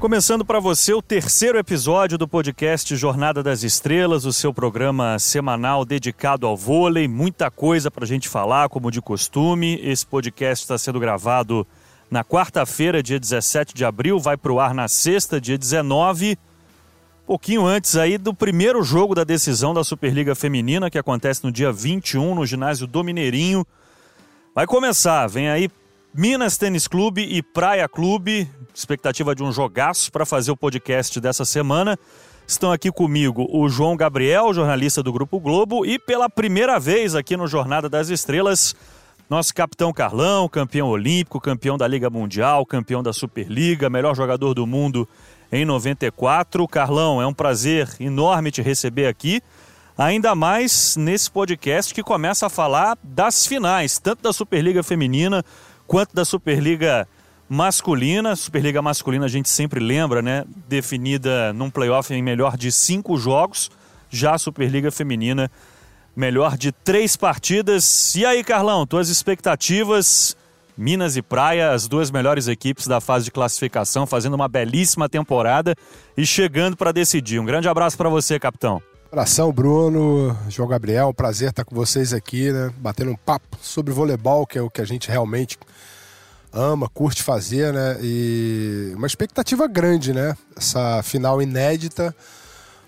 Começando para você o terceiro episódio do podcast Jornada das Estrelas, o seu programa semanal dedicado ao vôlei. Muita coisa para a gente falar, como de costume. Esse podcast está sendo gravado na quarta-feira, dia 17 de abril, vai para o ar na sexta, dia 19, pouquinho antes aí do primeiro jogo da decisão da Superliga Feminina, que acontece no dia 21 no ginásio do Mineirinho. Vai começar, vem aí Minas Tênis Clube e Praia Clube, expectativa de um jogaço para fazer o podcast dessa semana. Estão aqui comigo o João Gabriel, jornalista do Grupo Globo, e pela primeira vez aqui no Jornada das Estrelas, nosso capitão Carlão, campeão olímpico, campeão da Liga Mundial, campeão da Superliga, melhor jogador do mundo em 94. Carlão, é um prazer enorme te receber aqui. Ainda mais nesse podcast que começa a falar das finais, tanto da Superliga Feminina quanto da Superliga masculina. Superliga masculina a gente sempre lembra, né? Definida num playoff em melhor de cinco jogos. Já a Superliga feminina, melhor de três partidas. E aí, Carlão, tuas expectativas? Minas e Praia, as duas melhores equipes da fase de classificação, fazendo uma belíssima temporada e chegando para decidir. Um grande abraço para você, capitão. Abração, Bruno, João Gabriel, prazer estar com vocês aqui, né? Batendo um papo sobre voleibol, que é o que a gente realmente ama, curte fazer, né? E uma expectativa grande, né? Essa final inédita.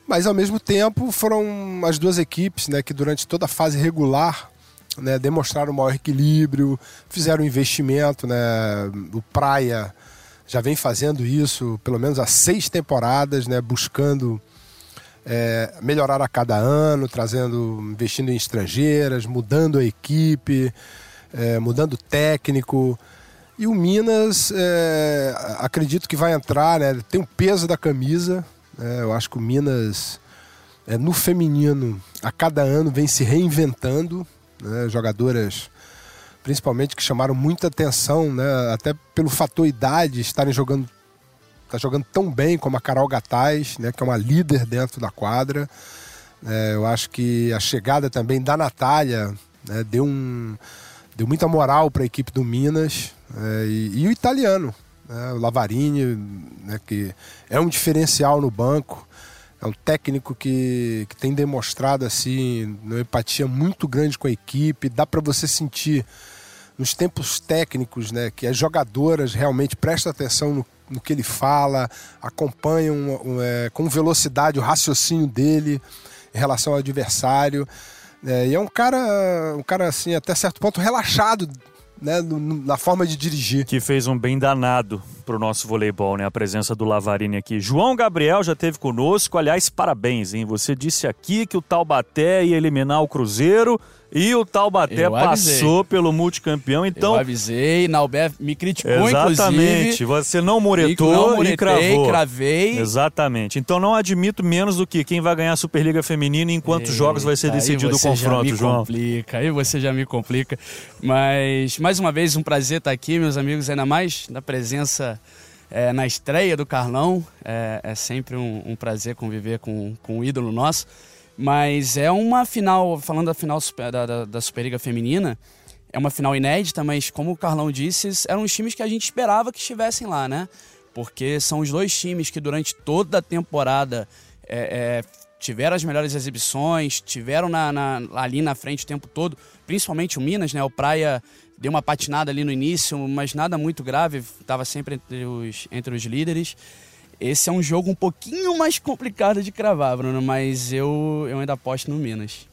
Mas ao mesmo tempo foram as duas equipes, né, que durante toda a fase regular, né, demonstraram maior equilíbrio, fizeram investimento, né? O Praia já vem fazendo isso pelo menos há seis temporadas, né, buscando é, melhorar a cada ano, trazendo, investindo em estrangeiras, mudando a equipe, é, mudando o técnico. E o Minas, é, acredito que vai entrar, né? Tem o peso da camisa. Né, eu acho que o Minas, é, no feminino, a cada ano vem se reinventando. Né, jogadoras, principalmente, que chamaram muita atenção, né? Até pelo fator idade, estarem jogando tá jogando tão bem como a Carol Gataz, né, que é uma líder dentro da quadra. É, eu acho que a chegada também da Natália né, deu, um, deu muita moral para a equipe do Minas é, e, e, o italiano, né, o Lavarini, né, que é um diferencial no banco. É um técnico que, que tem demonstrado assim uma empatia muito grande com a equipe. Dá para você sentir nos tempos técnicos, né, que as jogadoras realmente prestam atenção no, no que ele fala, acompanham um, um, é, com velocidade o raciocínio dele em relação ao adversário. É, e é um cara, um cara assim, até certo ponto relaxado né, na forma de dirigir. Que fez um bem danado pro nosso voleibol, né? A presença do Lavarini aqui. João Gabriel já teve conosco. Aliás, parabéns, hein? Você disse aqui que o Taubaté ia eliminar o Cruzeiro e o Taubaté passou pelo multicampeão, então... Eu avisei, Naubé me criticou, Exatamente, você não muretou não muretei, e cravou. cravei. Exatamente. Então não admito menos do que quem vai ganhar a Superliga Feminina e em quantos Eita, jogos vai ser decidido o confronto, já me João. complica, aí você já me complica. Mas, mais uma vez, um prazer estar aqui, meus amigos, ainda mais na presença... É, na estreia do Carlão, é, é sempre um, um, prazer conviver com, com um ídolo nosso. Mas é uma final, falando da final da, da, da Superliga Feminina, é uma final inédita, mas como o Carlão disse, eram os times que a gente esperava que estivessem lá, né? Porque são os dois times que durante toda a temporada é, é, tiveram as melhores exibições, tiveram na, na, ali na frente o tempo todo, principalmente o Minas, né? O Praia deu uma patinada ali no início, mas nada muito grave, estava sempre entre os, entre os líderes. Esse é um jogo um pouquinho mais complicado de cravar, Bruno, mas eu, eu ainda aposto no Minas.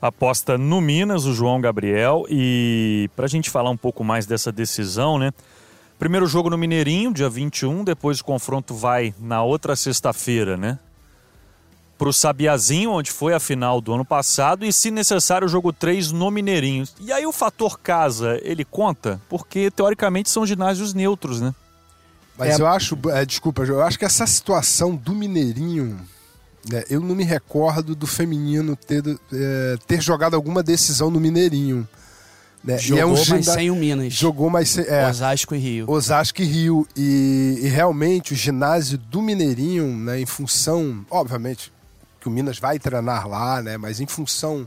Aposta no Minas, o João Gabriel. E para a gente falar um pouco mais dessa decisão, né? Primeiro jogo no Mineirinho, dia 21, depois o confronto vai na outra sexta-feira, né? Para o Sabiazinho, onde foi a final do ano passado, e se necessário o jogo 3 no Mineirinho. E aí o fator casa, ele conta? Porque teoricamente são ginásios neutros, né? Mas é... eu acho, é, desculpa, eu acho que essa situação do Mineirinho, né, eu não me recordo do feminino ter, é, ter jogado alguma decisão no Mineirinho. Né? Jogou, é um mas sem o Minas. Jogou, mas sem, é, Osasco e Rio. Osasco e Rio. E, e, realmente o ginásio do Mineirinho, né, em função, obviamente, que o Minas vai treinar lá, né, mas em função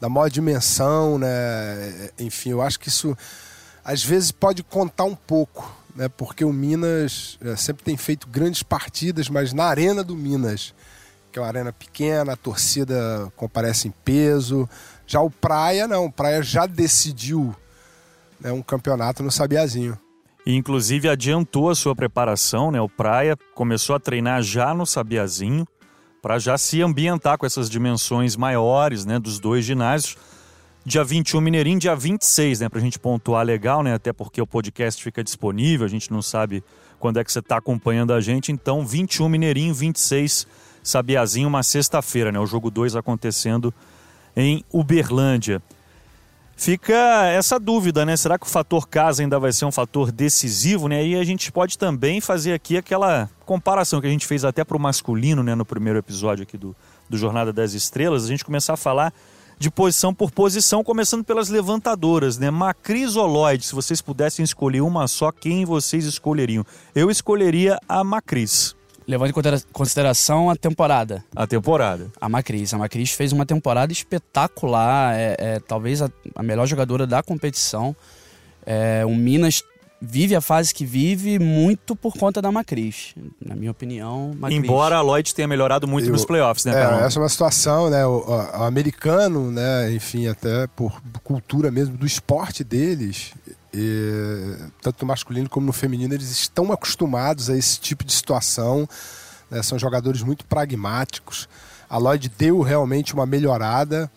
da maior dimensão, né, enfim, eu acho que isso às vezes pode contar um pouco né? Porque o Minas é, sempre tem feito grandes partidas, mas na arena do Minas, que é uma arena pequena, a torcida comparece em peso. Já o Praia não, o Praia já decidiu né, um campeonato no Sabiazinho. E inclusive adiantou a sua preparação, né? O Praia começou a treinar já no Sabiazinho para já se ambientar com essas dimensões maiores, né, dos dois ginásios. Dia 21 Mineirinho, dia 26, né, pra gente pontuar legal, né, até porque o podcast fica disponível, a gente não sabe quando é que você está acompanhando a gente, então 21 Mineirinho, 26 Sabiazinho, uma sexta-feira, né, o jogo 2 acontecendo em Uberlândia. Fica essa dúvida, né? Será que o fator casa ainda vai ser um fator decisivo, né? E a gente pode também fazer aqui aquela comparação que a gente fez até para o masculino, né? No primeiro episódio aqui do, do Jornada das Estrelas, a gente começar a falar de posição por posição, começando pelas levantadoras, né? Macris ou Lloyd, se vocês pudessem escolher uma só, quem vocês escolheriam? Eu escolheria a Macris. Levando em consideração a temporada. A temporada. A Macris. A Macris fez uma temporada espetacular. É, é talvez a, a, melhor jogadora da competição. É, o Minas vive a fase que vive muito por conta da Macris. Na minha opinião, Macris. Embora a Lloyd tenha melhorado muito Eu, nos playoffs, né, é, Essa é uma situação, né? O, o, americano, né? Enfim, até por cultura mesmo do esporte deles, e, tanto no masculino como no feminino, eles estão acostumados a esse tipo de situação. Né? São jogadores muito pragmáticos. A Lloyd deu realmente uma melhorada.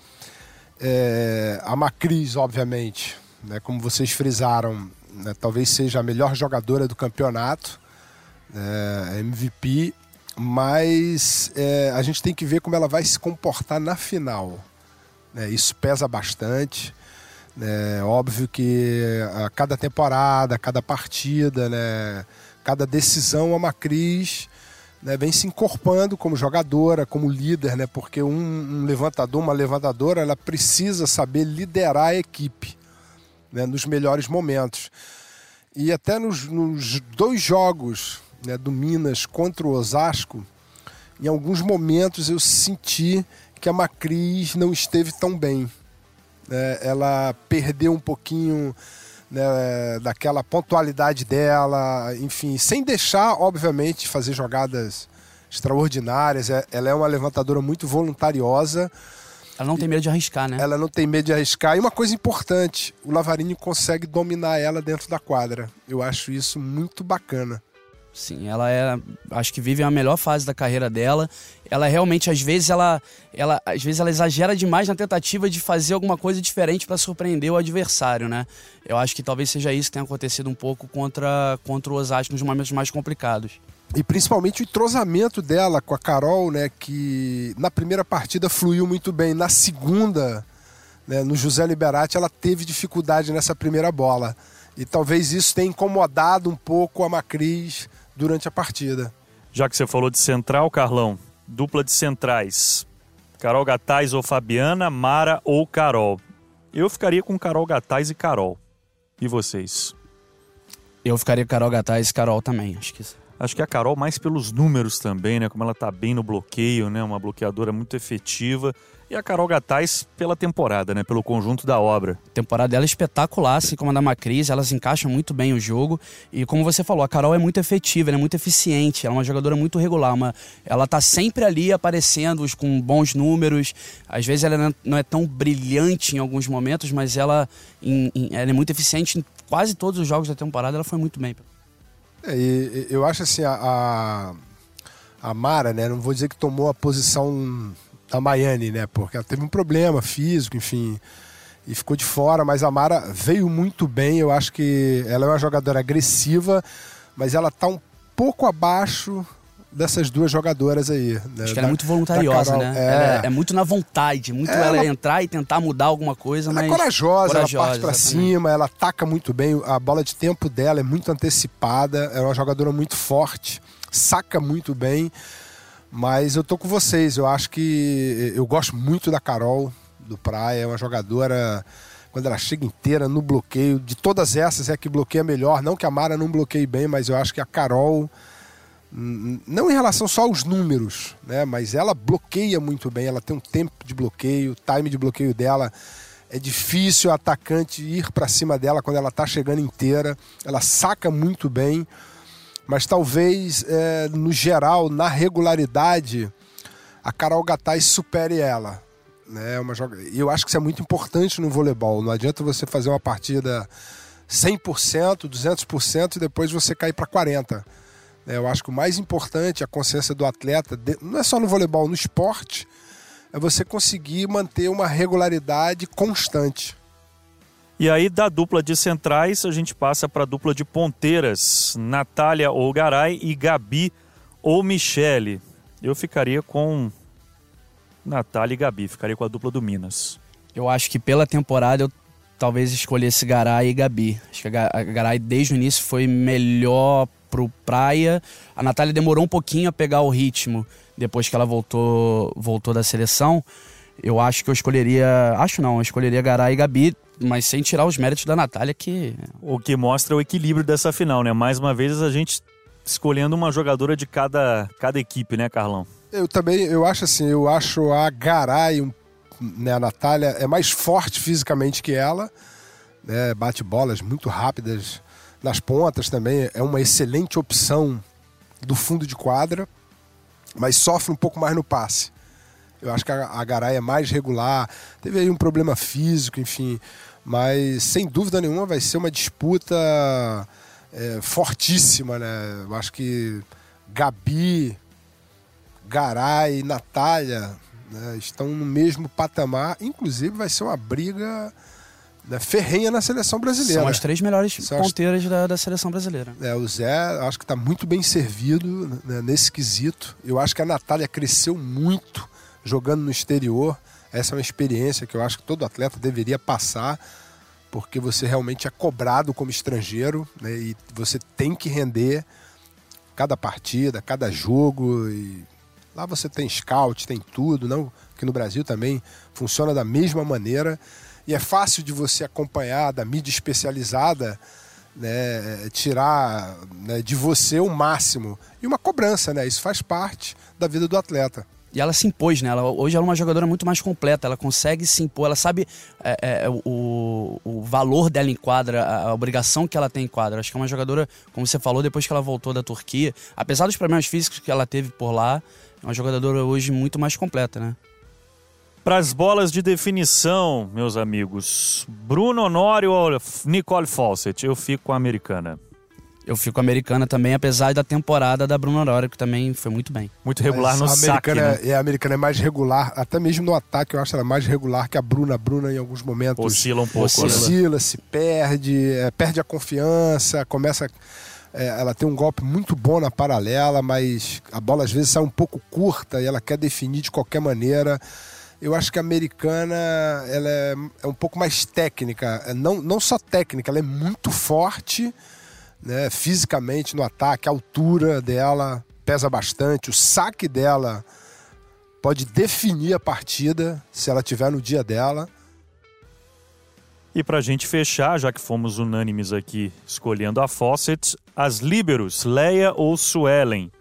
É, a Macris, obviamente, né? como vocês frisaram, né? talvez seja a melhor jogadora do campeonato, é, MVP, mas é, a gente tem que ver como ela vai se comportar na final. Né? Isso pesa bastante. É óbvio que a cada temporada, a cada partida, né, cada decisão, a Macris né, vem se incorporando como jogadora, como líder, né, porque um, um, levantador, uma levantadora, ela precisa saber liderar a equipe né, nos melhores momentos. E até nos, nos dois jogos né, do Minas contra o Osasco, em alguns momentos eu senti que a Macris não esteve tão bem né, ela perdeu um pouquinho né, daquela pontualidade dela, enfim, sem deixar, obviamente, fazer jogadas extraordinárias. É, ela é uma levantadora muito voluntariosa. Ela não tem medo de arriscar, né? Ela não tem medo de arriscar. E uma coisa importante, o Lavarini consegue dominar ela dentro da quadra. Eu acho isso muito bacana. Sim, ela é, acho que vive a melhor fase da carreira dela. Ela realmente às vezes ela, ela às vezes ela exagera demais na tentativa de fazer alguma coisa diferente para surpreender o adversário, né? Eu acho que talvez seja isso que tenha acontecido um pouco contra contra o Osasco nos momentos mais complicados. E principalmente o entrosamento dela com a Carol, né, que na primeira partida fluiu muito bem, na segunda, né, no José Liberati, ela teve dificuldade nessa primeira bola. E talvez isso tenha incomodado um pouco a Macris durante a partida. Já que você falou de central, Carlão, dupla de centrais. Carol Gataz ou Fabiana, Mara ou Carol. Eu ficaria com Carol Gataz e Carol. E vocês? Eu ficaria com Carol Gataz e Carol também, acho que Acho que a Carol mais pelos números também, né? Como ela tá bem no bloqueio, né? Uma bloqueadora muito efetiva. E a Carol Gataz pela temporada, né? Pelo conjunto da obra. A temporada dela é espetacular, assim como a da Macris, elas encaixam muito bem o jogo. E como você falou, a Carol é muito efetiva, é muito eficiente, ela é uma jogadora muito regular. Uma, ela tá sempre ali aparecendo com bons números. Às vezes ela não é tão brilhante em alguns momentos, mas ela, em, em, ela é muito eficiente em quase todos os jogos da temporada, ela foi muito bem. É, e, eu acho assim, a, a, Mara, né? Não vou dizer que tomou a posição da Miami, né? Porque ela teve um problema físico, enfim, e ficou de fora, mas a Mara veio muito bem. Eu acho que ela é uma jogadora agressiva, mas ela está um pouco abaixo dessas duas jogadoras aí. Né? Acho que ela é muito voluntariosa, né? É... é... é... muito na vontade, muito é, ela, ela, entrar e tentar mudar alguma coisa, ela é mas... é corajosa, corajosa ela parte para cima, ela ataca muito bem, a bola de tempo dela é muito antecipada, é uma jogadora muito forte, saca muito bem. Mas eu tô com vocês. Eu acho que eu gosto muito da Carol do Praia. É uma jogadora quando ela chega inteira no bloqueio. De todas essas é que bloqueia melhor. Não que a Mara não bloqueie bem, mas eu acho que a Carol não em relação só aos números, né? Mas ela bloqueia muito bem. Ela tem um tempo de bloqueio, time de bloqueio dela É difícil o atacante ir para cima dela quando ela está chegando inteira. Ela saca muito bem, mas talvez é, no geral, na regularidade, a Carol Gattai supere ela. Né? É uma joga... Eu acho que isso é muito importante no voleibol. Não adianta você fazer uma partida 100%, 200% e depois você cair para 40%. É, eu acho que o mais importante, a consciência do atleta, não é só no voleibol, no esporte, é você conseguir manter uma regularidade constante. E aí, da dupla de centrais, a gente passa para a dupla de ponteiras, Natália ou Garay e Gabi ou Michele. Eu ficaria com Natália e Gabi, ficaria com a dupla do Minas. Eu acho que pela temporada eu talvez escolhesse Garay e Gabi. Acho que a Garay desde o início foi melhor pro Praia. A Natália demorou um pouquinho a pegar o ritmo depois que ela voltou, voltou da seleção. Eu acho que eu escolheria. Acho não, eu escolheria Garay e Gabi, mas sem tirar os méritos da Natália, que. O que mostra o equilíbrio dessa final, né? Mais uma vez a gente escolhendo uma jogadora de cada, cada equipe, né, Carlão? Eu também, eu acho assim, eu acho a Garay, né, a Natália, é mais forte fisicamente que ela, né, bate bolas muito rápidas, nas pontas também é uma excelente opção do fundo de quadra, mas sofre um pouco mais no passe. Eu acho que a Garay é mais regular, teve aí um problema físico, enfim, mas sem dúvida nenhuma vai ser uma disputa é, fortíssima, né? Eu acho que Gabi, Garay, Natália né, estão no mesmo patamar, inclusive vai ser uma briga né, ferrenha na seleção brasileira. São as três melhores São ponteiras as... da, da, seleção brasileira. É, o Zé, acho que está muito bem servido né, nesse quesito. Eu acho que a Natália cresceu muito jogando no exterior. Essa é uma experiência que eu acho que todo atleta deveria passar, porque você realmente é cobrado como estrangeiro né, e você tem que render cada partida, cada jogo. E lá você tem scout, tem tudo, não? Que no Brasil também funciona da mesma maneira e é fácil de você acompanhar da mídia especializada, né, tirar né, de você o máximo. E uma cobrança, né? Isso faz parte da vida do atleta. E ela se impôs, né? Ela, hoje ela é uma jogadora muito mais completa, ela consegue se impor, ela sabe é, é, o, o valor dela em quadra, a, a, obrigação que ela tem em quadra. Acho que é uma jogadora, como você falou, depois que ela voltou da Turquia, apesar dos problemas físicos que ela teve por lá, é uma jogadora hoje muito mais completa, né? Para as bolas de definição, meus amigos, Bruno Honório ou Nicole Fawcett? Eu fico com a americana. Eu fico com a americana também, apesar da temporada da Bruno Honório, que também foi muito bem. Muito regular Mas no a saque, né? é, A americana é mais regular, até mesmo no ataque eu acho ela mais regular que a Bruna. A Bruna em alguns momentos... Oscila um pouco. Oscila, oscila se perde, é, perde a confiança, começa... É, ela tem um golpe muito bom na paralela, mas a bola às vezes sai um pouco curta e ela quer definir de qualquer maneira eu acho que a americana ela é, é, um pouco mais técnica, é, não, não só técnica, ela é muito forte né, fisicamente no ataque, a altura dela pesa bastante, o saque dela pode definir a partida se ela tiver no dia dela. E para a gente fechar, já que fomos unânimes aqui escolhendo a Fawcett, as líberos, Leia ou Suelen?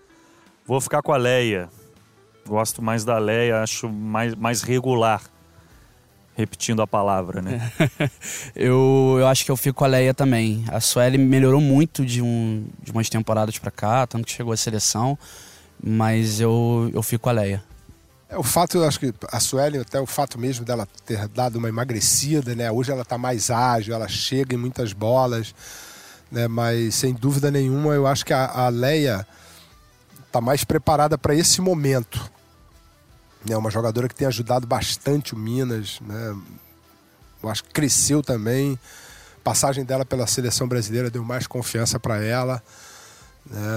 Vou ficar com a Leia. Gosto mais da Leia, acho mais, mais regular. Repetindo a palavra, né? eu, eu acho que eu fico com a Leia também. A Sueli melhorou muito de, um, de umas temporadas para cá, tanto que chegou à seleção. Mas eu, eu fico com a Leia. É, o fato, eu acho que a Sueli, até o fato mesmo dela ter dado uma emagrecida, né? Hoje ela está mais ágil, ela chega em muitas bolas, né? Mas sem dúvida nenhuma, eu acho que a, a Leia está mais preparada para esse momento. É uma jogadora que tem ajudado bastante o Minas, né? Eu acho que cresceu também. A passagem dela pela seleção brasileira deu mais confiança para ela.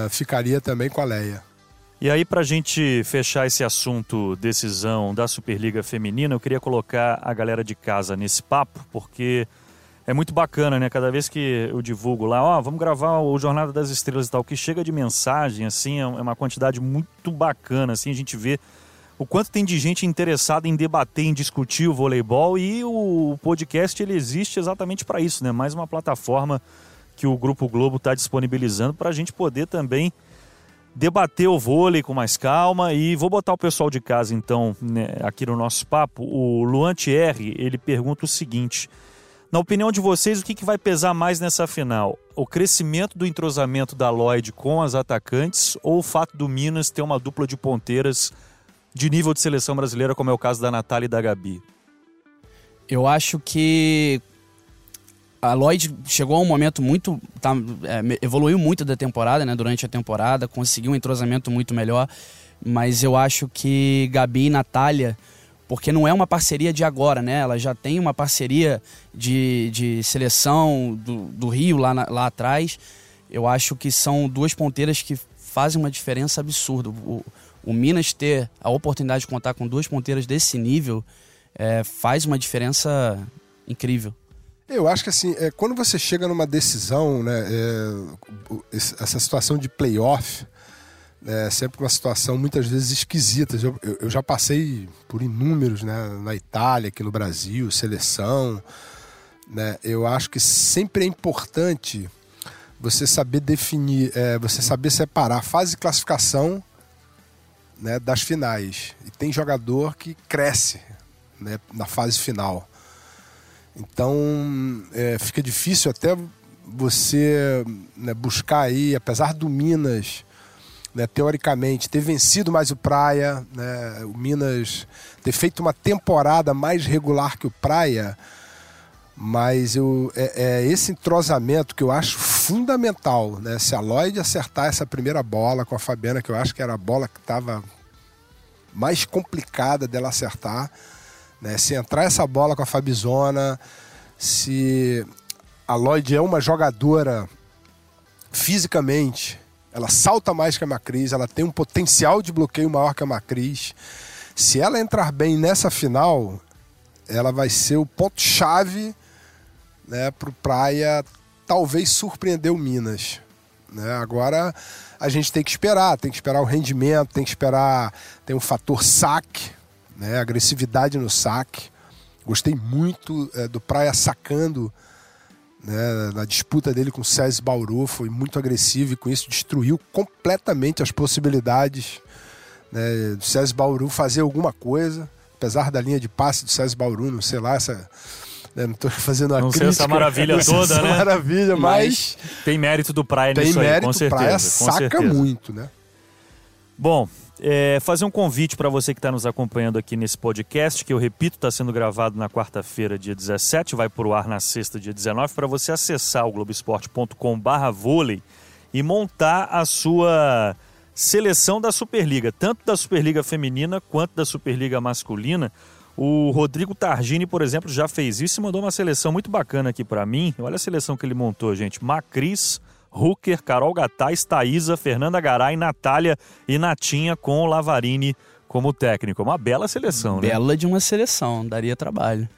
É, ficaria também com a Leia. E aí, para a gente fechar esse assunto decisão da Superliga Feminina, eu queria colocar a galera de casa nesse papo, porque é muito bacana, né? Cada vez que eu divulgo lá, ó, oh, vamos gravar o Jornada das Estrelas e tal, que chega de mensagem, assim, é uma quantidade muito bacana, assim, a gente vê o quanto tem de gente interessada em debater, em discutir o voleibol e o podcast ele existe exatamente para isso, né? Mais uma plataforma que o Grupo Globo está disponibilizando para a gente poder também debater o vôlei com mais calma e vou botar o pessoal de casa então né, aqui no nosso papo. O Luan Thierry, ele pergunta o seguinte: na opinião de vocês, o que, que vai pesar mais nessa final? O crescimento do entrosamento da Lloyd com as atacantes ou o fato do Minas ter uma dupla de ponteiras de nível de seleção brasileira, como é o caso da Natália e da Gabi? Eu acho que a Lloyd chegou a um momento muito. Tá, é, evoluiu muito da temporada, né? Durante a temporada, conseguiu um entrosamento muito melhor. Mas eu acho que Gabi e Natália, porque não é uma parceria de agora, né? Ela já tem uma parceria de, de seleção do, do Rio lá, na, lá atrás. Eu acho que são duas ponteiras que fazem uma diferença absurda. O, o Minas ter a oportunidade de contar com duas ponteiras desse nível é, faz uma diferença incrível. Eu acho que assim, é, quando você chega numa decisão, né, é, essa situação de playoff é sempre uma situação muitas vezes esquisita. Eu, eu, já passei por inúmeros, né, na Itália, aqui no Brasil, seleção. Né, eu acho que sempre é importante você saber definir, é, você saber separar fase de classificação né, das finais. E tem jogador que cresce né, na fase final. Então é, fica difícil até você né, buscar aí, apesar do Minas, né, teoricamente, ter vencido mais o Praia, né, o Minas ter feito uma temporada mais regular que o Praia, mas eu, é, é esse entrosamento que eu acho fundamental. Né, se a Lloyd acertar essa primeira bola com a Fabiana, que eu acho que era a bola que estava mais complicada dela acertar, né? Se entrar essa bola com a Fabizona, se a Lloyd é uma jogadora fisicamente, ela salta mais que a Macris, ela tem um potencial de bloqueio maior que a Macris. Se ela entrar bem nessa final, ela vai ser o ponto-chave né, para o Praia talvez surpreender o Minas. Né? Agora a gente tem que esperar, tem que esperar o rendimento, tem que esperar. Tem o fator saque, né? agressividade no saque. Gostei muito é, do Praia sacando né, na disputa dele com o César Bauru, foi muito agressivo e com isso destruiu completamente as possibilidades né, do César Bauru fazer alguma coisa, apesar da linha de passe do César Bauru, não sei lá, essa. Né, não estou fazendo a não crítica. essa maravilha toda, essa né? maravilha, mas, mas, Tem mérito do Praia nisso aí, mérito, com certeza. Praia saca certeza. muito, né? Bom, é, fazer um convite para você que está nos acompanhando aqui nesse podcast, que eu repito, está sendo gravado na quarta-feira, dia 17, vai para o ar na sexta, dia 19, para você acessar o globesport.com/barra vôlei e montar a sua seleção da Superliga, tanto da Superliga feminina quanto da Superliga masculina. O Rodrigo Targini, por exemplo, já fez isso e mandou uma seleção muito bacana aqui para mim. Olha a seleção que ele montou, gente. Macris, Hooker, Carol Gataz, Thaisa, Fernanda Garay, Natália e Natinha com o Lavarini como técnico. Uma bela seleção, bela né? Bela de uma seleção, daria trabalho.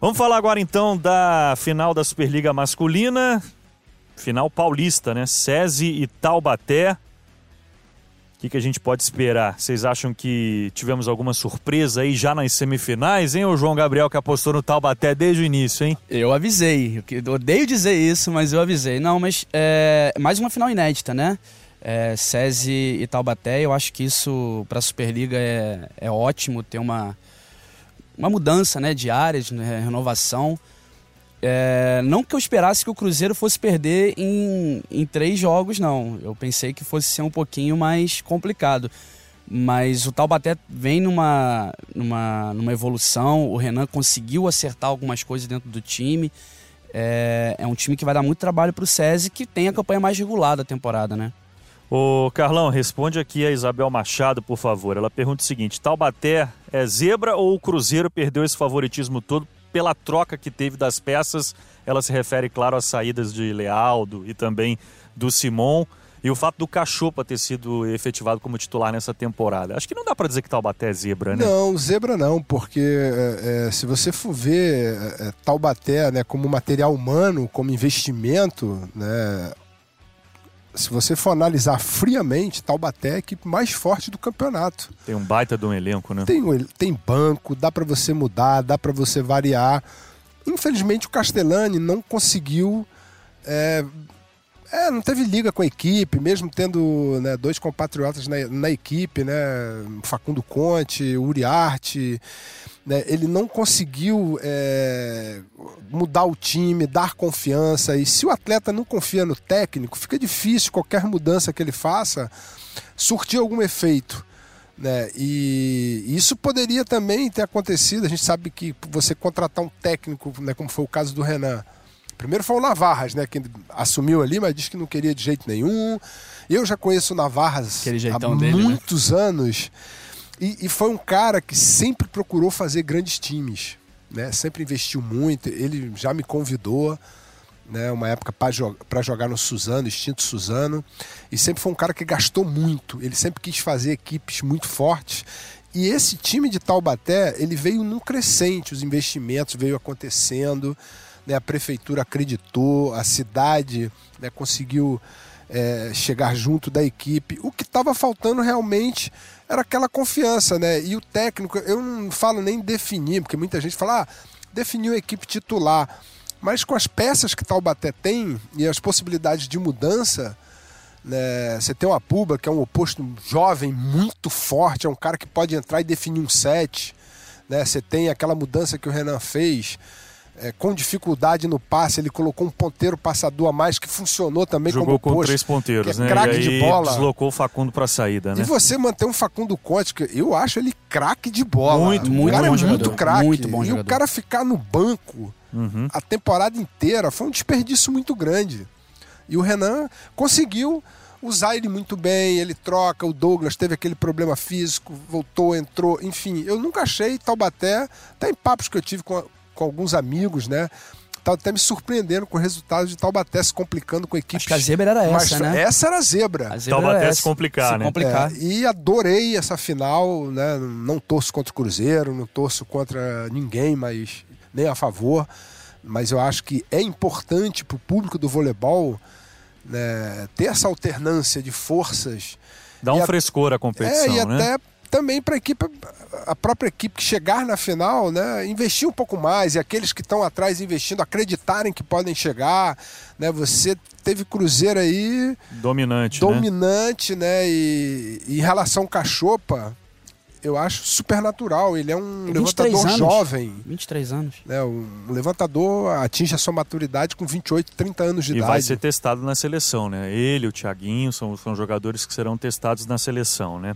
Vamos falar agora então da final da Superliga Masculina. Final paulista, né? SESI e Taubaté. Que, que, a gente pode esperar? Vocês acham que tivemos alguma surpresa aí já nas semifinais, hein? O João Gabriel que apostou no Taubaté desde o início, hein? Eu avisei. Eu odeio dizer isso, mas eu avisei. Não, mas é mais uma final inédita, né? É, SESI e Taubaté, eu acho que isso para a Superliga é, é ótimo ter uma, uma mudança né, de áreas, né, renovação. É, não que eu esperasse que o Cruzeiro fosse perder em, em três jogos, não. Eu pensei que fosse ser um pouquinho mais complicado. Mas o Taubaté vem numa, numa, numa evolução. O Renan conseguiu acertar algumas coisas dentro do time. É, é um time que vai dar muito trabalho para o SESI, que tem a campanha mais regular da temporada, né? Ô Carlão, responde aqui a Isabel Machado, por favor. Ela pergunta o seguinte: Taubaté é zebra ou o Cruzeiro perdeu esse favoritismo todo pela troca que teve das peças. Ela se refere, claro, às saídas de Lealdo e também do Simon. E o fato do Cachopa ter sido efetivado como titular nessa temporada. Acho que não dá para dizer que Taubaté é zebra, né? Não, zebra não, porque é, é, se você for ver é, é, Taubaté né, como material humano, como investimento, né, se você for analisar friamente, Taubaté é a equipe mais forte do campeonato. Tem um baita de um elenco, né? Tem, tem banco, dá para você mudar, dá para você variar. Infelizmente o Castellani não conseguiu é, É, não teve liga com a equipe, mesmo tendo né, dois compatriotas na, na, equipe, né? Facundo Conte, Uriarte. Né, ele não conseguiu é, mudar o time, dar confiança. E se o atleta não confia no técnico, fica difícil qualquer mudança que ele faça surtir algum efeito. Né? E isso poderia também ter acontecido. A gente sabe que você contratar um técnico, né, como foi o caso do Renan, Primeiro foi o Navarras, né? Que assumiu ali, mas disse que não queria de jeito nenhum. Eu já conheço o Navarras há dele, né? muitos né? anos. E, e, foi um cara que sempre procurou fazer grandes times. Né? Sempre investiu muito. Ele já me convidou, né? Uma época para jogar, jogar no Suzano, extinto Suzano. E sempre foi um cara que gastou muito. Ele sempre quis fazer equipes muito fortes. E esse time de Taubaté, ele veio num crescente, os investimentos veio acontecendo né, a prefeitura acreditou, a cidade né, conseguiu é, chegar junto da equipe. O que estava faltando realmente era aquela confiança, né? E o técnico, eu não falo nem definir, porque muita gente fala, ah, definiu a equipe titular. Mas com as peças que Taubaté tem e as possibilidades de mudança, né, você tem o Apuba, que é um oposto jovem, muito forte, é um cara que pode entrar e definir um set. Né? Você tem aquela mudança que o Renan fez é, com dificuldade no passe, ele colocou um ponteiro passador a mais que funcionou também Jogou como com três ponteiros, é né? Craque de bola. deslocou o Facundo para a saída, né? E você manter um Facundo Conte, que eu acho ele craque de bola. Muito, muito o cara bom é jogador. muito craque. Muito bom e jogador. o cara ficar no banco uhum. a temporada inteira foi um desperdício muito grande. E o Renan conseguiu usar ele muito bem, ele troca, o Douglas teve aquele problema físico, voltou, entrou, enfim, eu nunca achei Taubaté, até em papos que eu tive com, com alguns amigos, né? Tá até me surpreendendo com o resultado de Taubaté se complicando com equipes. Acho que a zebra era essa, mas, né? Essa era a zebra. A zebra Taubaté era se complicar, se né? Complicar. É, e adorei essa final, né? Não torço contra o Cruzeiro, não torço contra ninguém, mas nem a favor. Mas eu acho que é importante para o público do voleibol né, ter essa alternância de forças. Dá um a- frescor à competição, É, e né? até também para a equipe, a própria equipe que chegar na final, né, investir um pouco mais e aqueles que estão atrás investindo acreditarem que podem chegar, né? Você teve Cruzeiro aí Dominante, né? dominante, né? E, e em relação ao Cachopa, eu acho super natural. Ele é um 23 levantador anos. jovem. 23 anos. Né? Um levantador atinge a sua maturidade com 28, 30 anos de E idade. vai ser testado na seleção, né? Ele, o Thiaguinho, são, são jogadores que serão testados na seleção, né?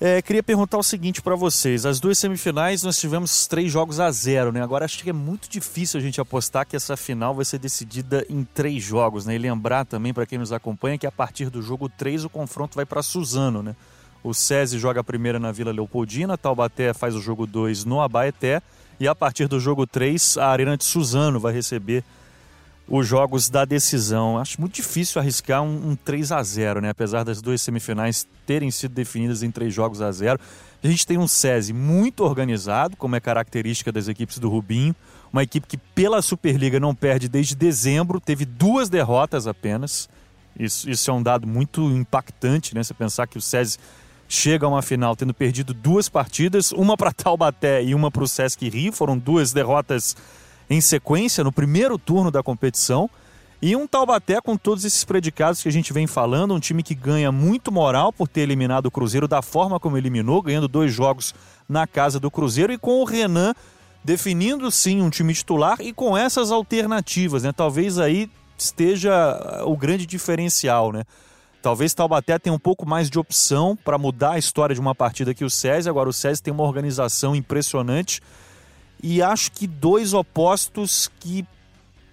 É, queria perguntar o seguinte para vocês: as duas semifinais nós tivemos três jogos a zero, né? Agora acho que é muito difícil a gente apostar que essa final vai ser decidida em três jogos, né? E lembrar também para quem nos acompanha que a partir do jogo 3 o confronto vai para Suzano, né? O SESI joga a primeira na Vila Leopoldina, Taubaté faz o jogo 2 no Abaeté e a partir do jogo 3 a Arena de Suzano vai receber os jogos da decisão. Acho muito difícil arriscar um, um 3 a 0 né? Apesar das duas semifinais terem sido definidas em três jogos a zero. A gente tem um SESI muito organizado, como é característica das equipes do Rubinho. Uma equipe que pela Superliga não perde desde dezembro, teve duas derrotas apenas. Isso, isso é um dado muito impactante, né? Você pensar que o SESI chega a uma final tendo perdido duas partidas, uma para Taubaté e uma para o Sesc Rio. Foram duas derrotas em sequência no primeiro turno da competição. E um Taubaté com todos esses predicados que a gente vem falando, um time que ganha muito moral por ter eliminado o Cruzeiro da forma como eliminou, ganhando dois jogos na casa do Cruzeiro e com o Renan definindo sim um time titular e com essas alternativas, né? Talvez aí esteja o grande diferencial, né? Talvez Taubaté tenha um pouco mais de opção para mudar a história de uma partida que o SESI. Agora o SESI tem uma organização impressionante e acho que dois opostos que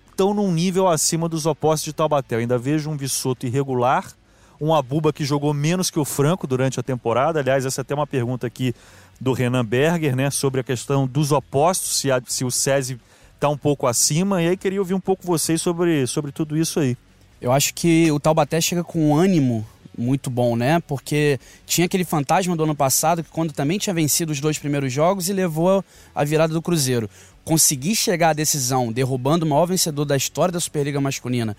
estão num nível acima dos opostos de Taubaté. Eu ainda vejo um Vissoto irregular, um Abuba que jogou menos que o Franco durante a temporada. Aliás, essa é até uma pergunta aqui do Renan Berger, né, sobre a questão dos opostos, se, a, se o SESI está um pouco acima. E aí queria ouvir um pouco vocês sobre, sobre tudo isso aí. Eu acho que o Taubaté chega com ânimo muito bom, né? Porque tinha aquele fantasma do ano passado que quando também tinha vencido os dois primeiros jogos e levou a virada do Cruzeiro. Conseguir chegar à decisão, derrubando o maior vencedor da história da Superliga masculina,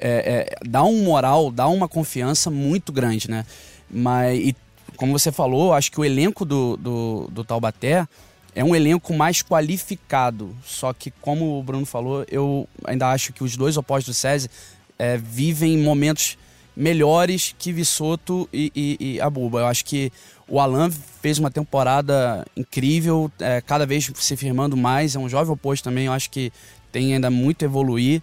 é, é, dá um moral, dá uma confiança muito grande, né? Mas, e, como você falou, acho que o elenco do, do, do Taubaté é um elenco mais qualificado. Só que, como o Bruno falou, eu ainda acho que os dois opostos do SESI é, vivem momentos melhores que Vissoto e, e, e Abuba. Eu acho que o Alan fez uma temporada incrível, é, cada vez se firmando mais. É um jovem oposto também, eu acho que tem ainda muito a evoluir.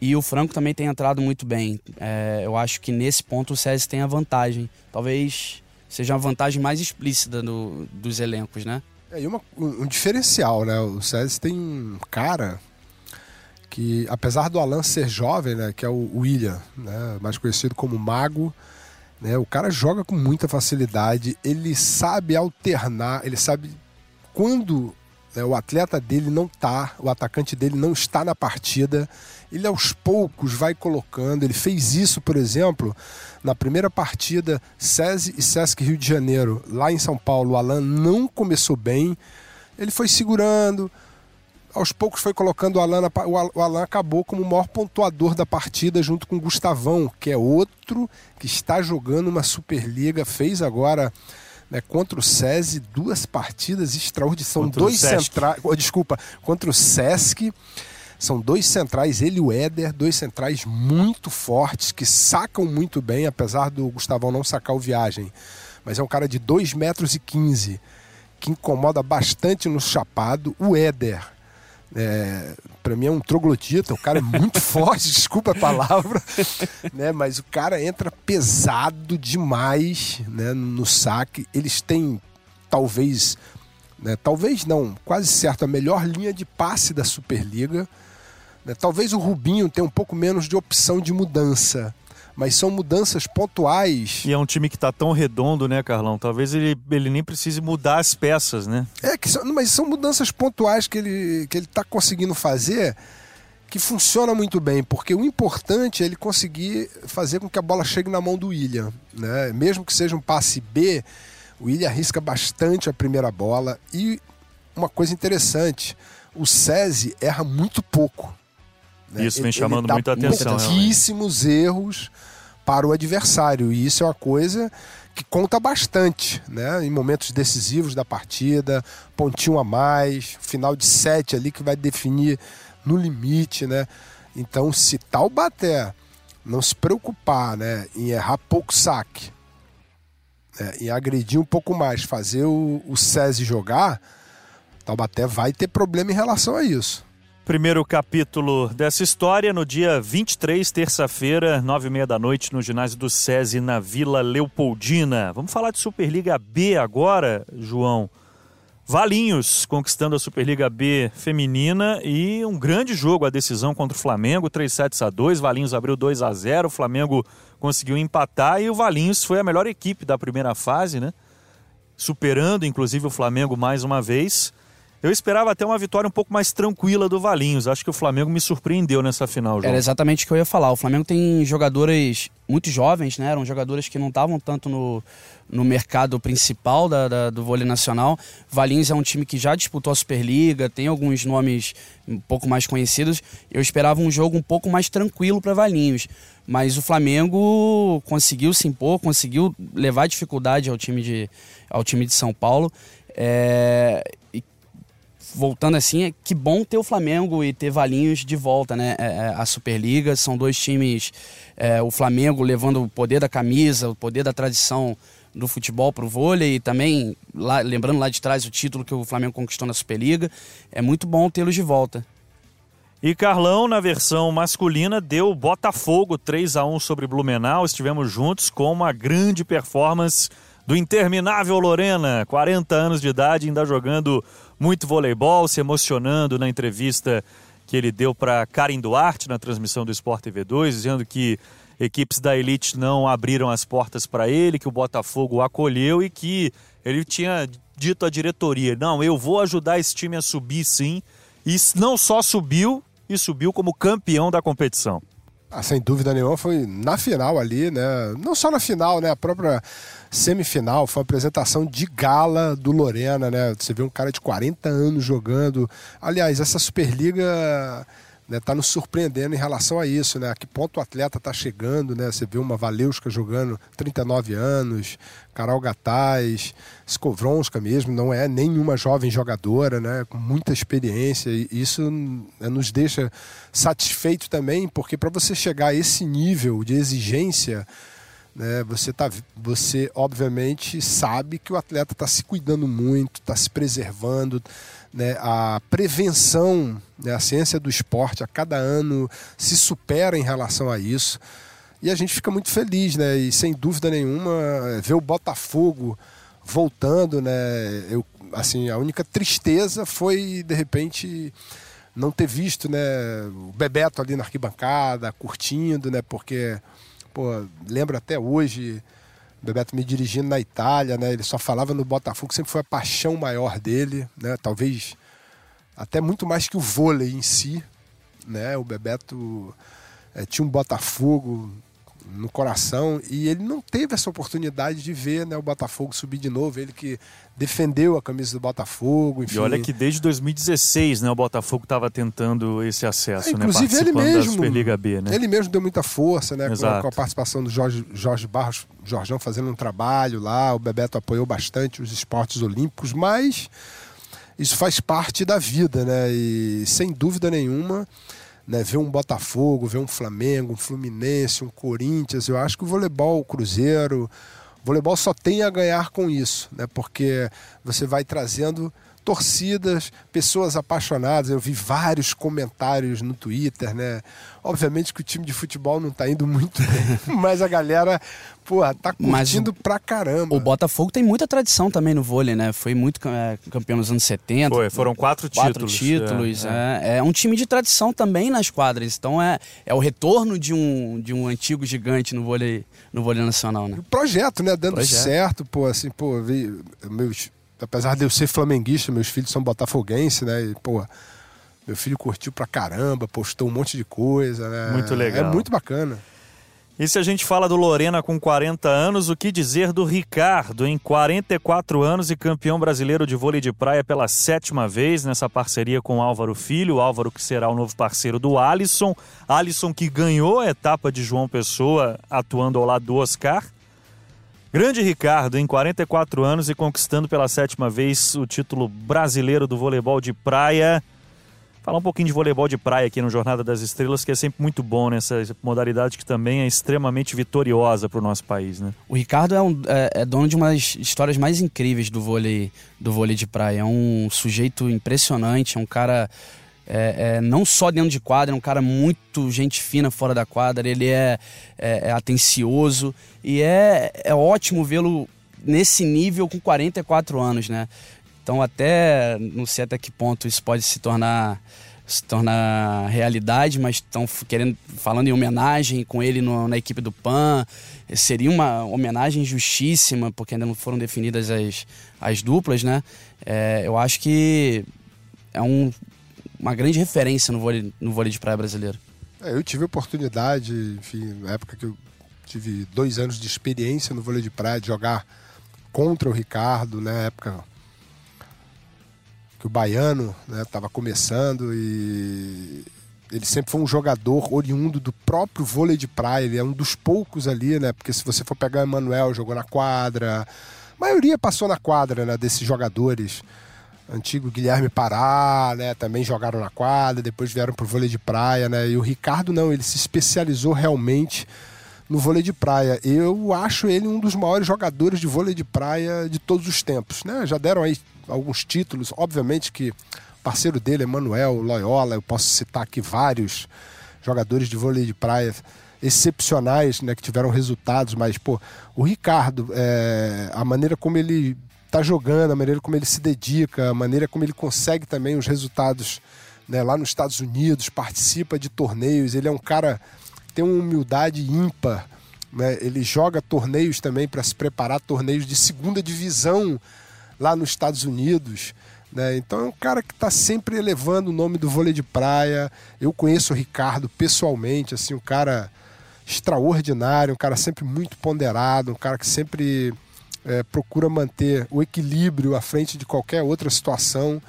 E o Franco também tem entrado muito bem. É, eu acho que nesse ponto o SESI tem a vantagem. Talvez seja a vantagem mais explícita do, dos elencos, né? É, e uma, um diferencial, né? O SESI tem um cara que, apesar do Alan ser jovem, né? Que é o William, né? Mais conhecido como Mago. Né? O cara joga com muita facilidade, ele sabe alternar, ele sabe quando né, o atleta dele não tá, o atacante dele não está na partida, ele aos poucos vai colocando. Ele fez isso, por exemplo, na primeira partida SESI e Sesc Rio de Janeiro, lá em São Paulo. O Alan não começou bem, ele foi segurando, aos poucos foi colocando o Alan, o Alan acabou como o maior pontuador da partida junto com o Gustavão, que é outro que está jogando uma Superliga, fez agora né, contra o SESI duas partidas extraordinárias, são contra dois centrais, oh, desculpa, contra o SESC, são dois centrais, ele e o Éder, dois centrais muito fortes, que sacam muito bem, apesar do Gustavão não sacar o viagem, mas é um cara de 2 metros e 15, que incomoda bastante no chapado, o Éder é, para mim é um troglodita, o cara é muito forte, desculpa a palavra, né? Mas o cara entra pesado demais, né? No saque. Eles têm talvez, né? Talvez não, quase certo a melhor linha de passe da Superliga. Né? Talvez o Rubinho tenha um pouco menos de opção de mudança, mas são mudanças pontuais. E é um time que está tão redondo, né, Carlão? Talvez ele, ele nem precise mudar as peças, né? É, que são, mas são mudanças pontuais que ele que ele está conseguindo fazer que funciona muito bem, porque o importante é ele conseguir fazer com que a bola chegue na mão do William, né? Mesmo que seja um passe B, o William arrisca bastante a primeira bola e uma coisa interessante, o SESI erra muito pouco. Né? Isso vem chamando muita atenção. Pouquíssimos erros para o adversário. E isso é uma coisa que conta bastante, né? Em momentos decisivos da partida, pontinho a mais, final de sete ali que vai definir no limite, né? Então, se tal bater não se preocupar, né, em errar pouco saque, né, em agredir um pouco mais, fazer o, o SESI jogar, Taubaté vai ter problema em relação a isso. Primeiro capítulo dessa história no dia 23, terça-feira, nove e meia da noite, no ginásio do SESI, na Vila Leopoldina. Vamos falar de Superliga B agora, João. Valinhos conquistando a Superliga B feminina e um grande jogo, a decisão contra o Flamengo, 3 sets a 2. Valinhos abriu 2 a 0, o Flamengo conseguiu empatar e o Valinhos foi a melhor equipe da primeira fase, né? Superando inclusive o Flamengo mais uma vez. Eu esperava até uma vitória um pouco mais tranquila do Valinhos. Acho que o Flamengo me surpreendeu nessa final. João. Era exatamente o que eu ia falar. O Flamengo tem jogadoras muito jovens, né? Eram jogadoras que não estavam tanto no, no mercado principal da, da, do vôlei nacional. Valinhos é um time que já disputou a Superliga, tem alguns nomes um pouco mais conhecidos. Eu esperava um jogo um pouco mais tranquilo para Valinhos. Mas o Flamengo conseguiu se impor, conseguiu levar dificuldade ao time de, ao time de São Paulo. É, voltando assim, é que bom ter o Flamengo e ter Valinhos de volta, né? É, é, a Superliga são dois times, é, o Flamengo levando o poder da camisa, o poder da tradição do futebol para o vôlei e também, lá, lembrando lá de trás o título que o Flamengo conquistou na Superliga, é muito bom tê-los de volta. E Carlão, na versão masculina, deu Botafogo 3 a 1 sobre Blumenau. Estivemos juntos com uma grande performance do interminável Lorena, 40 anos de idade, ainda jogando muito voleibol, se emocionando na entrevista que ele deu para Karen Duarte na transmissão do Sport TV 2, dizendo que equipes da elite não abriram as portas para ele, que o Botafogo o acolheu e que ele tinha dito à diretoria: não, eu vou ajudar esse time a subir sim. E não só subiu, e subiu como campeão da competição. Ah, sem dúvida nenhuma, foi na final ali, né? Não só na final, né? A própria semifinal foi uma apresentação de gala do Lorena, né? Você vê um cara de 40 anos jogando. Aliás, essa Superliga está né, nos surpreendendo em relação a isso, né? A que ponto o atleta está chegando, né? Você vê uma Valeuska jogando 39 anos, Carol Gataz, Skovronska mesmo, não é nenhuma jovem jogadora, né? Com muita experiência e isso né, nos deixa satisfeito também, porque para você chegar a esse nível de exigência né, você, tá, você obviamente sabe que o atleta está se cuidando muito, está se preservando, né, a prevenção, né, a ciência do esporte a cada ano se supera em relação a isso. E a gente fica muito feliz, né? E sem dúvida nenhuma, ver o Botafogo voltando, né? Eu, assim, a única tristeza foi, de repente, não ter visto, né? O Bebeto ali na arquibancada, curtindo, né? Porque, pô, lembro até hoje Bebeto me dirigindo na Itália, né? Ele só falava no Botafogo, sempre foi a paixão maior dele, né? Talvez até muito mais que o vôlei em si, né? O Bebeto é, tinha um Botafogo no coração e ele não teve essa oportunidade de ver né, o Botafogo subir de novo. Ele que defendeu a camisa do Botafogo. Enfim. E olha que desde 2016 né, o Botafogo estava tentando esse acesso, é, inclusive né, ele mesmo, B. Né? Ele mesmo deu muita força né, com a, com, a, participação do Jorge, Jorge Barros, Jorjão fazendo um trabalho lá. O Bebeto apoiou bastante os esportes olímpicos, mas isso faz parte da vida, né? E sem dúvida nenhuma né, ver um Botafogo, ver um Flamengo, um Fluminense, um Corinthians. Eu acho que o voleibol, o Cruzeiro, o voleibol só tem a ganhar com isso, né, porque você vai trazendo torcidas, pessoas apaixonadas. Eu vi vários comentários no Twitter, né? Obviamente que o time de futebol não está indo muito bem, mas a galera, pô, tá curtindo o, pra caramba. O Botafogo tem muita tradição também no vôlei, né? Foi muito é, campeão nos anos 70. Foi, foram quatro, quatro títulos. títulos é, é. é, um time de tradição também nas quadras. Então é, é o retorno de um, de um antigo gigante no vôlei, no vôlei nacional, né? O projeto, né? Dando projeto. certo, pô, assim, pô, vi meus apesar de eu ser flamenguista, meus filhos são botafoguenses, né? E, pô, meu filho curtiu pra caramba, postou um monte de coisa, né? Muito legal. É muito bacana. E se a gente fala do Lorena com 40 anos, o que dizer do Ricardo, em 44 anos e campeão brasileiro de vôlei de praia pela sétima vez nessa parceria com Álvaro Filho, Álvaro que será o novo parceiro do Alisson, Alisson que ganhou a etapa de João Pessoa atuando ao lado do Oscar Grande Ricardo, em 44 anos e conquistando pela sétima vez o título brasileiro do voleibol de praia. Falar um pouquinho de voleibol de praia aqui no Jornada das Estrelas, que é sempre muito bom nessa modalidade que também é extremamente vitoriosa para o nosso país, né? O Ricardo é, um, é, é, dono de uma das histórias mais incríveis do vôlei, do vôlei de praia. É um sujeito impressionante, é um cara é, é, não só dentro de quadra, é um cara muito gente fina fora da quadra, ele é, é, é atencioso e é, é ótimo vê-lo nesse nível com 44 anos, né? Então até não sei até que ponto isso pode se tornar se tornar realidade, mas estão querendo falando em homenagem com ele no, na equipe do PAN. Seria uma homenagem justíssima, porque ainda não foram definidas as, as duplas, né? É, eu acho que é um uma grande referência no vôlei, no vôlei de praia brasileiro. É, eu tive a oportunidade, enfim, na época que eu tive dois anos de experiência no vôlei de praia, de jogar contra o Ricardo, na né, época que o baiano estava né, começando e ele sempre foi um jogador oriundo do próprio vôlei de praia, ele é um dos poucos ali, né? Porque se você for pegar o Emanuel, jogou na quadra, a maioria passou na quadra, né, desses jogadores antigo Guilherme Pará, né? Também jogaram na quadra, depois vieram pro vôlei de praia, né? E o Ricardo não, ele se especializou realmente no vôlei de praia. Eu acho ele um dos maiores jogadores de vôlei de praia de todos os tempos, né? Já deram aí alguns títulos, obviamente que parceiro dele é Manuel Loyola, eu posso citar aqui vários jogadores de vôlei de praia excepcionais, né, que tiveram resultados, mas pô, o Ricardo, é, a maneira como ele está jogando, a maneira como ele se dedica, a maneira como ele consegue também os resultados né, lá nos Estados Unidos, participa de torneios. Ele é um cara que tem uma humildade ímpar. Né? Ele joga torneios também para se preparar, torneios de segunda divisão lá nos Estados Unidos. Né? Então é um cara que está sempre elevando o nome do vôlei de praia. Eu conheço o Ricardo pessoalmente, assim, um cara extraordinário, um cara sempre muito ponderado, um cara que sempre é, procura manter o equilíbrio à frente de qualquer outra situação.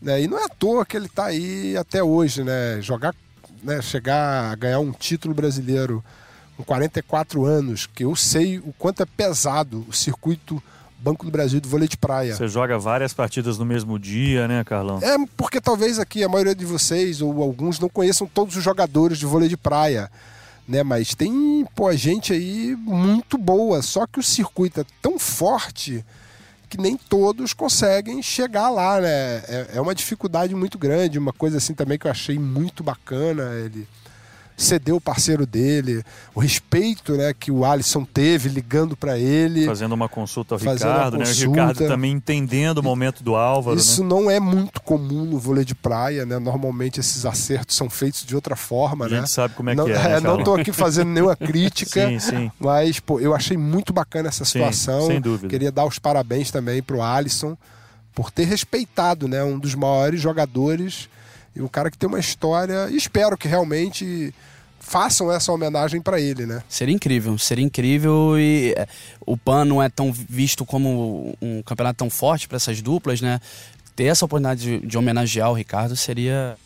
Né? E não é à toa que ele está aí até hoje, né? Jogar né, chegar a ganhar um título brasileiro com 44 anos, que eu sei o quanto é pesado o circuito Banco do Brasil do vôlei de praia. Você joga várias partidas no mesmo dia, né, Carlão? É porque talvez aqui a maioria de vocês ou alguns não conheçam todos os jogadores de vôlei de praia, né? Mas tem pô, gente aí muito boa, só que o circuito é tão forte que nem todos conseguem chegar lá, né? É, é uma dificuldade muito grande, uma coisa assim também que eu achei muito bacana. Ele cedeu o parceiro dele, o respeito né, que o Alisson teve ligando para ele. Fazendo uma consulta ao Ricardo, né? O Ricardo também entendendo o momento do Álvaro. Isso né? não é muito comum no vôlei de praia, né? Normalmente esses acertos são feitos de outra forma, A né? gente sabe como é não, que é. Né, não estou aqui fazendo nenhuma crítica, sim, sim. mas pô, eu achei muito bacana essa situação. Sim, sem dúvida. Queria dar os parabéns também para o Alisson por ter respeitado, né? Um dos maiores jogadores e um cara que tem uma história. E espero que realmente façam essa homenagem para ele, né? Seria incrível, seria incrível e é, o PAN não é tão visto como um campeonato tão forte para essas duplas, né? Ter essa oportunidade de, de homenagear o Ricardo seria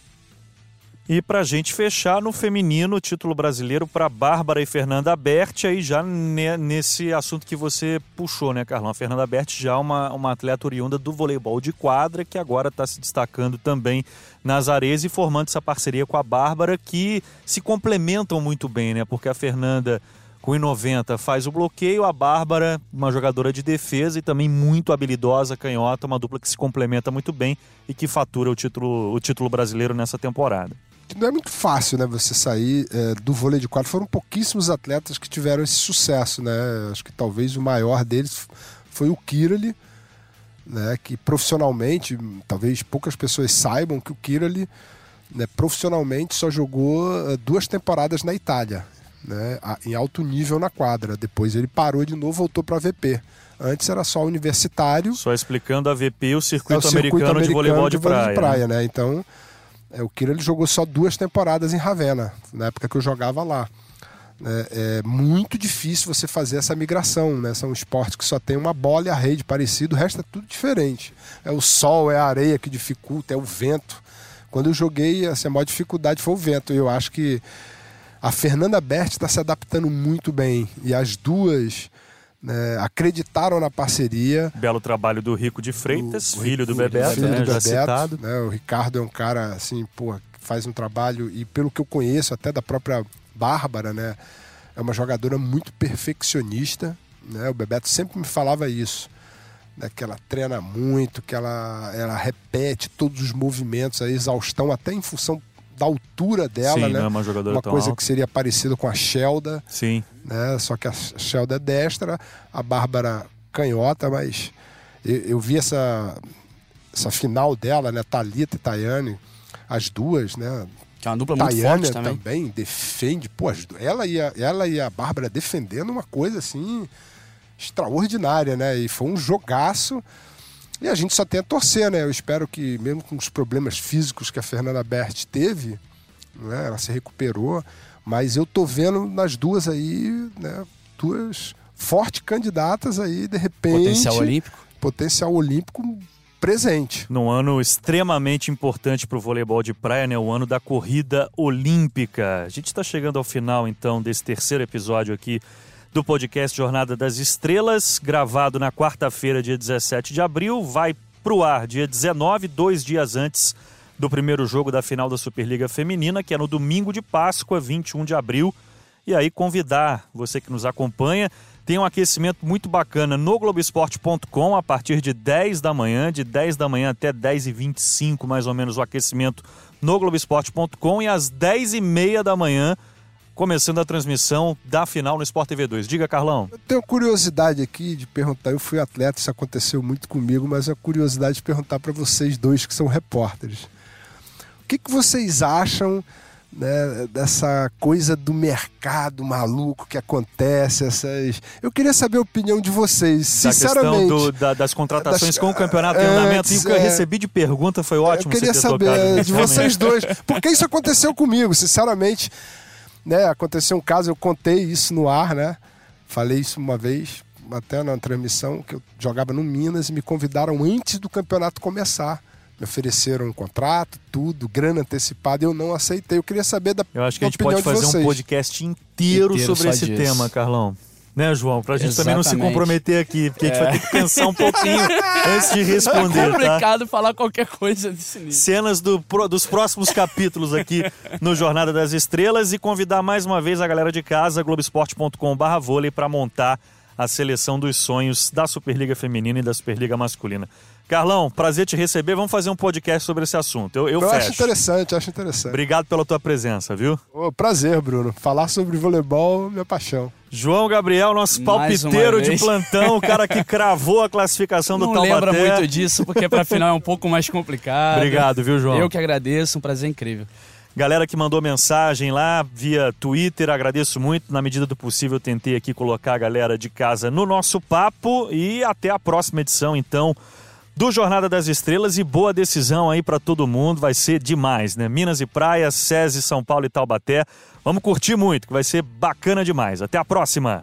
e para a gente fechar no feminino, título brasileiro para Bárbara e Fernanda Berti, aí já nesse assunto que você puxou, né, Carlão? A Fernanda Berti já é uma, uma atleta oriunda do voleibol de quadra, que agora está se destacando também nas areias e formando essa parceria com a Bárbara, que se complementam muito bem, né? Porque a Fernanda com 90 faz o bloqueio, a Bárbara, uma jogadora de defesa e também muito habilidosa, canhota, uma dupla que se complementa muito bem e que fatura o título, o título brasileiro nessa temporada não é muito fácil, né, você sair é, do vôlei de quadro. Foram pouquíssimos atletas que tiveram esse sucesso, né? Acho que talvez o maior deles foi o Kirali, né, que profissionalmente, talvez poucas pessoas saibam que o Kirali, né, profissionalmente só jogou é, duas temporadas na Itália, né, em alto nível na quadra. Depois ele parou de novo, voltou para a VP. Antes era só universitário. Só explicando a VP, o circuito, é o circuito americano, americano, de voleibol de, de, praia. De praia né? Então é, o Kira ele jogou só duas temporadas em Ravenna, na época que eu jogava lá. É, é, muito difícil você fazer essa migração, né? São esportes que só tem uma bola e a rede parecido, o resto é tudo diferente. É o sol, é a areia que dificulta, é o vento. Quando eu joguei, assim, a maior dificuldade foi o vento. Eu acho que a Fernanda Berti está se adaptando muito bem. E as duas né, acreditaram na parceria. Belo trabalho do Rico de Freitas, o, filho do Bebeto, filho né, do Bebeto, citado. Né, o Ricardo é um cara assim, pô, que faz um trabalho e pelo que eu conheço até da própria Bárbara, né, é uma jogadora muito perfeccionista, né? O Bebeto sempre me falava isso. Né, que ela treina muito, que ela, ela repete todos os movimentos, a exaustão, até em função da altura dela, Sim, né? É uma jogadora uma coisa alta. que seria parecida com a Shelda. Sim. Né? Só que a Shelda é destra, a Bárbara canhota, mas eu, eu, vi essa, essa final dela, né? Thalita e Tayane, as duas, né? Que é uma dupla muito forte também. também defende, pô, ela e a, ela e a Bárbara defendendo uma coisa assim extraordinária, né? E foi um jogaço. E a gente só tem a torcer, né? Eu espero que, mesmo com os problemas físicos que a Fernanda Berti teve, né? ela se recuperou, mas eu tô vendo nas duas aí, né? Duas fortes candidatas aí, de repente. Potencial olímpico. Potencial olímpico presente. Num ano extremamente importante para o voleibol de praia, né? O ano da corrida olímpica. A gente está chegando ao final, então, desse terceiro episódio aqui do podcast Jornada das Estrelas, gravado na quarta-feira, dia 17 de abril, vai para o ar dia 19, dois dias antes do primeiro jogo da final da Superliga Feminina, que é no domingo de Páscoa, 21 de abril. E aí convidar você que nos acompanha, tem um aquecimento muito bacana no Globoesporte.com a partir de 10 da manhã, de 10 da manhã até 10 e 25 mais ou menos o aquecimento no Globoesporte.com e às 10 e meia da manhã começando a transmissão da final no Sport TV 2. Diga, Carlão. Eu tenho curiosidade aqui de perguntar. Eu fui atleta, isso aconteceu muito comigo, mas a curiosidade de perguntar para vocês dois que são repórteres. O que, que vocês acham né, dessa coisa do mercado maluco que acontece, essas. Eu queria saber a opinião de vocês, sinceramente. Da questão do, da, das contratações das, com o campeonato em andamento. E o que eu recebi de pergunta foi ótimo. Eu queria saber de vocês dois, porque isso aconteceu comigo, sinceramente né, aconteceu um caso, eu contei isso no ar, né? Falei isso uma vez, até na transmissão, que eu jogava no Minas e me convidaram antes do campeonato começar. Me ofereceram um contrato, tudo, grana antecipada, eu não aceitei. Eu queria saber da Eu acho que a gente pode fazer um podcast inteiro, inteiro sobre esse disso. tema, Carlão né, João? Pra gente Exatamente. também não se comprometer aqui, porque é. a gente vai ter que pensar um pouquinho antes de responder. É complicado tá? falar qualquer coisa desse nível. Cenas do, dos próximos capítulos aqui no Jornada das Estrelas e convidar mais uma vez a galera de casa, globesport.com.br vôlei, para montar a seleção dos sonhos da Superliga Feminina e da Superliga Masculina. Carlão, prazer te receber. Vamos fazer um podcast sobre esse assunto. Eu, eu, eu acho interessante, acho interessante. Obrigado pela tua presença, viu? Oh, prazer, Bruno. Falar sobre voleibol é minha paixão. João Gabriel, nosso palpiteiro de plantão, o cara que cravou a classificação do Taubaté. Não lembra muito disso, porque para final é um pouco mais complicado. Obrigado, viu, João? Eu que agradeço, um prazer incrível. Galera que mandou mensagem lá via Twitter, agradeço muito. Na medida do possível, tentei aqui colocar a galera de casa no nosso papo. E até a próxima edição, então, do Jornada das Estrelas. E boa decisão aí para todo mundo, vai ser demais, né? Minas e Praia, SESI, São Paulo e Taubaté. Vamos curtir muito, que vai ser bacana demais. Até a próxima!